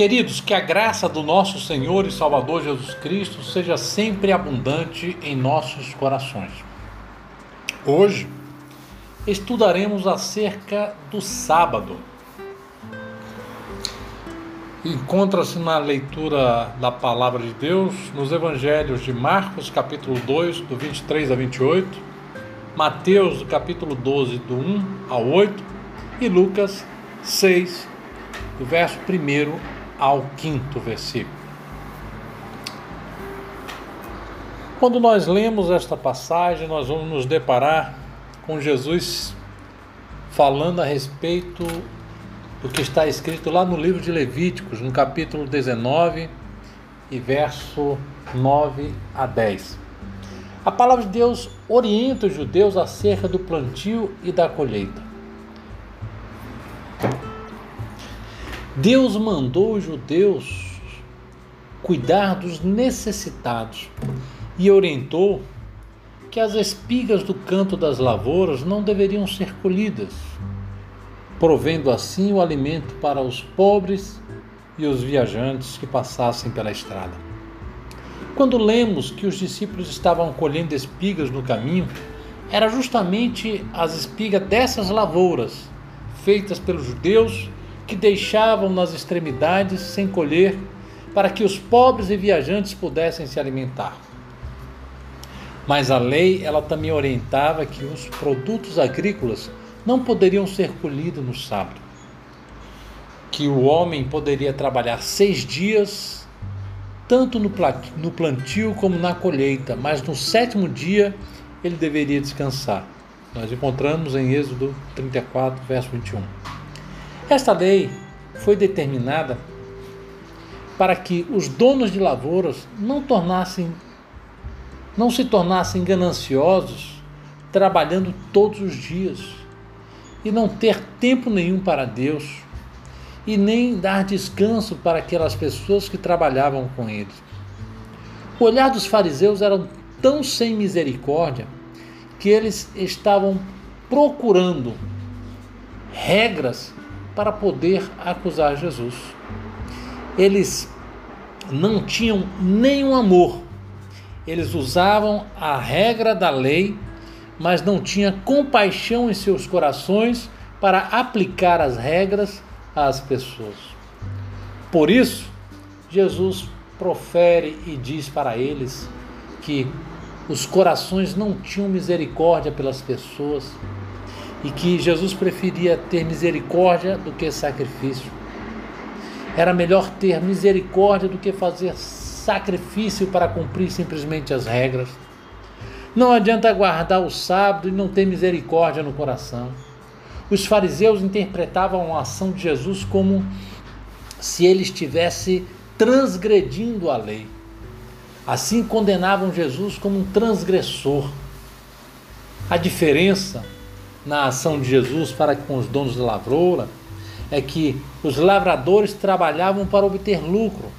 Queridos, que a graça do nosso Senhor e Salvador Jesus Cristo seja sempre abundante em nossos corações. Hoje estudaremos acerca do sábado. Encontra-se na leitura da palavra de Deus nos evangelhos de Marcos, capítulo 2, do 23 a 28, Mateus, capítulo 12, do 1 ao 8 e Lucas 6, do verso 1 ao quinto versículo. Quando nós lemos esta passagem, nós vamos nos deparar com Jesus falando a respeito do que está escrito lá no livro de Levíticos, no capítulo 19 e verso 9 a 10. A palavra de Deus orienta os judeus acerca do plantio e da colheita. Deus mandou os judeus cuidar dos necessitados e orientou que as espigas do canto das lavouras não deveriam ser colhidas, provendo assim o alimento para os pobres e os viajantes que passassem pela estrada. Quando lemos que os discípulos estavam colhendo espigas no caminho, era justamente as espigas dessas lavouras, feitas pelos judeus que deixavam nas extremidades sem colher, para que os pobres e viajantes pudessem se alimentar. Mas a lei, ela também orientava que os produtos agrícolas não poderiam ser colhidos no sábado. Que o homem poderia trabalhar seis dias, tanto no plantio como na colheita, mas no sétimo dia ele deveria descansar. Nós encontramos em Êxodo 34, verso 21. Esta lei foi determinada para que os donos de lavouras não tornassem não se tornassem gananciosos trabalhando todos os dias e não ter tempo nenhum para Deus e nem dar descanso para aquelas pessoas que trabalhavam com eles. O olhar dos fariseus era tão sem misericórdia que eles estavam procurando regras para poder acusar Jesus. Eles não tinham nenhum amor. Eles usavam a regra da lei, mas não tinha compaixão em seus corações para aplicar as regras às pessoas. Por isso, Jesus profere e diz para eles que os corações não tinham misericórdia pelas pessoas, e que Jesus preferia ter misericórdia do que sacrifício. Era melhor ter misericórdia do que fazer sacrifício para cumprir simplesmente as regras. Não adianta guardar o sábado e não ter misericórdia no coração. Os fariseus interpretavam a ação de Jesus como se ele estivesse transgredindo a lei. Assim condenavam Jesus como um transgressor. A diferença na ação de Jesus para com os donos da lavoura é que os lavradores trabalhavam para obter lucro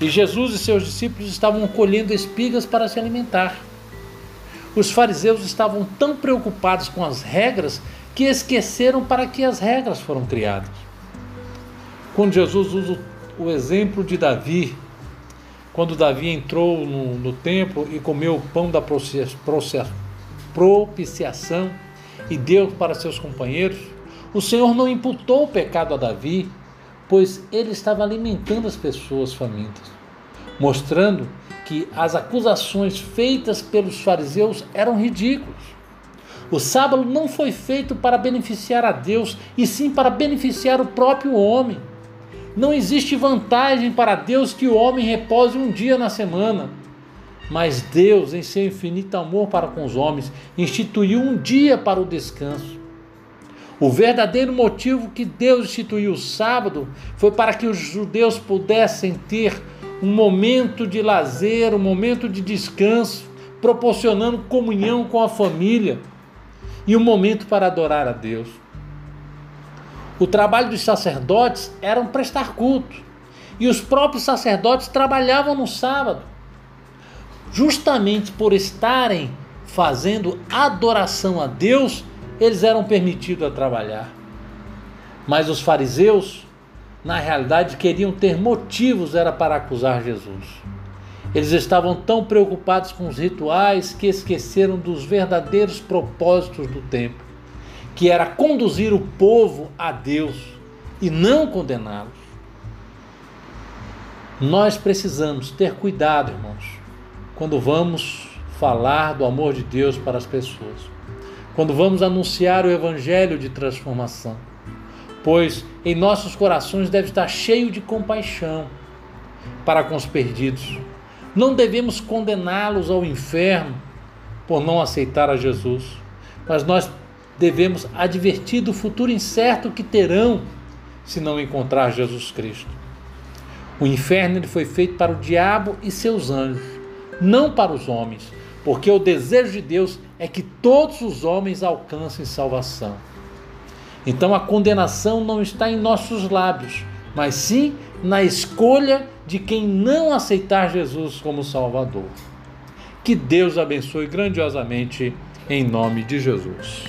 e Jesus e seus discípulos estavam colhendo espigas para se alimentar. Os fariseus estavam tão preocupados com as regras que esqueceram para que as regras foram criadas. Quando Jesus usa o exemplo de Davi, quando Davi entrou no, no templo e comeu o pão da propiciação, e deu para seus companheiros, o Senhor não imputou o pecado a Davi, pois ele estava alimentando as pessoas famintas, mostrando que as acusações feitas pelos fariseus eram ridículas. O sábado não foi feito para beneficiar a Deus, e sim para beneficiar o próprio homem. Não existe vantagem para Deus que o homem repose um dia na semana. Mas Deus, em seu infinito amor para com os homens, instituiu um dia para o descanso. O verdadeiro motivo que Deus instituiu o sábado foi para que os judeus pudessem ter um momento de lazer, um momento de descanso, proporcionando comunhão com a família e um momento para adorar a Deus. O trabalho dos sacerdotes era prestar culto, e os próprios sacerdotes trabalhavam no sábado justamente por estarem fazendo adoração a Deus, eles eram permitidos a trabalhar. Mas os fariseus na realidade, queriam ter motivos era para acusar Jesus. Eles estavam tão preocupados com os rituais que esqueceram dos verdadeiros propósitos do templo, que era conduzir o povo a Deus e não condená-los. Nós precisamos ter cuidado, irmãos, quando vamos falar do amor de Deus para as pessoas, quando vamos anunciar o evangelho de transformação pois em nossos corações deve estar cheio de compaixão para com os perdidos. Não devemos condená-los ao inferno por não aceitar a Jesus, mas nós devemos advertir do futuro incerto que terão se não encontrar Jesus Cristo. O inferno ele foi feito para o diabo e seus anjos, não para os homens, porque o desejo de Deus é que todos os homens alcancem salvação. Então a condenação não está em nossos lábios, mas sim na escolha de quem não aceitar Jesus como Salvador. Que Deus abençoe grandiosamente em nome de Jesus.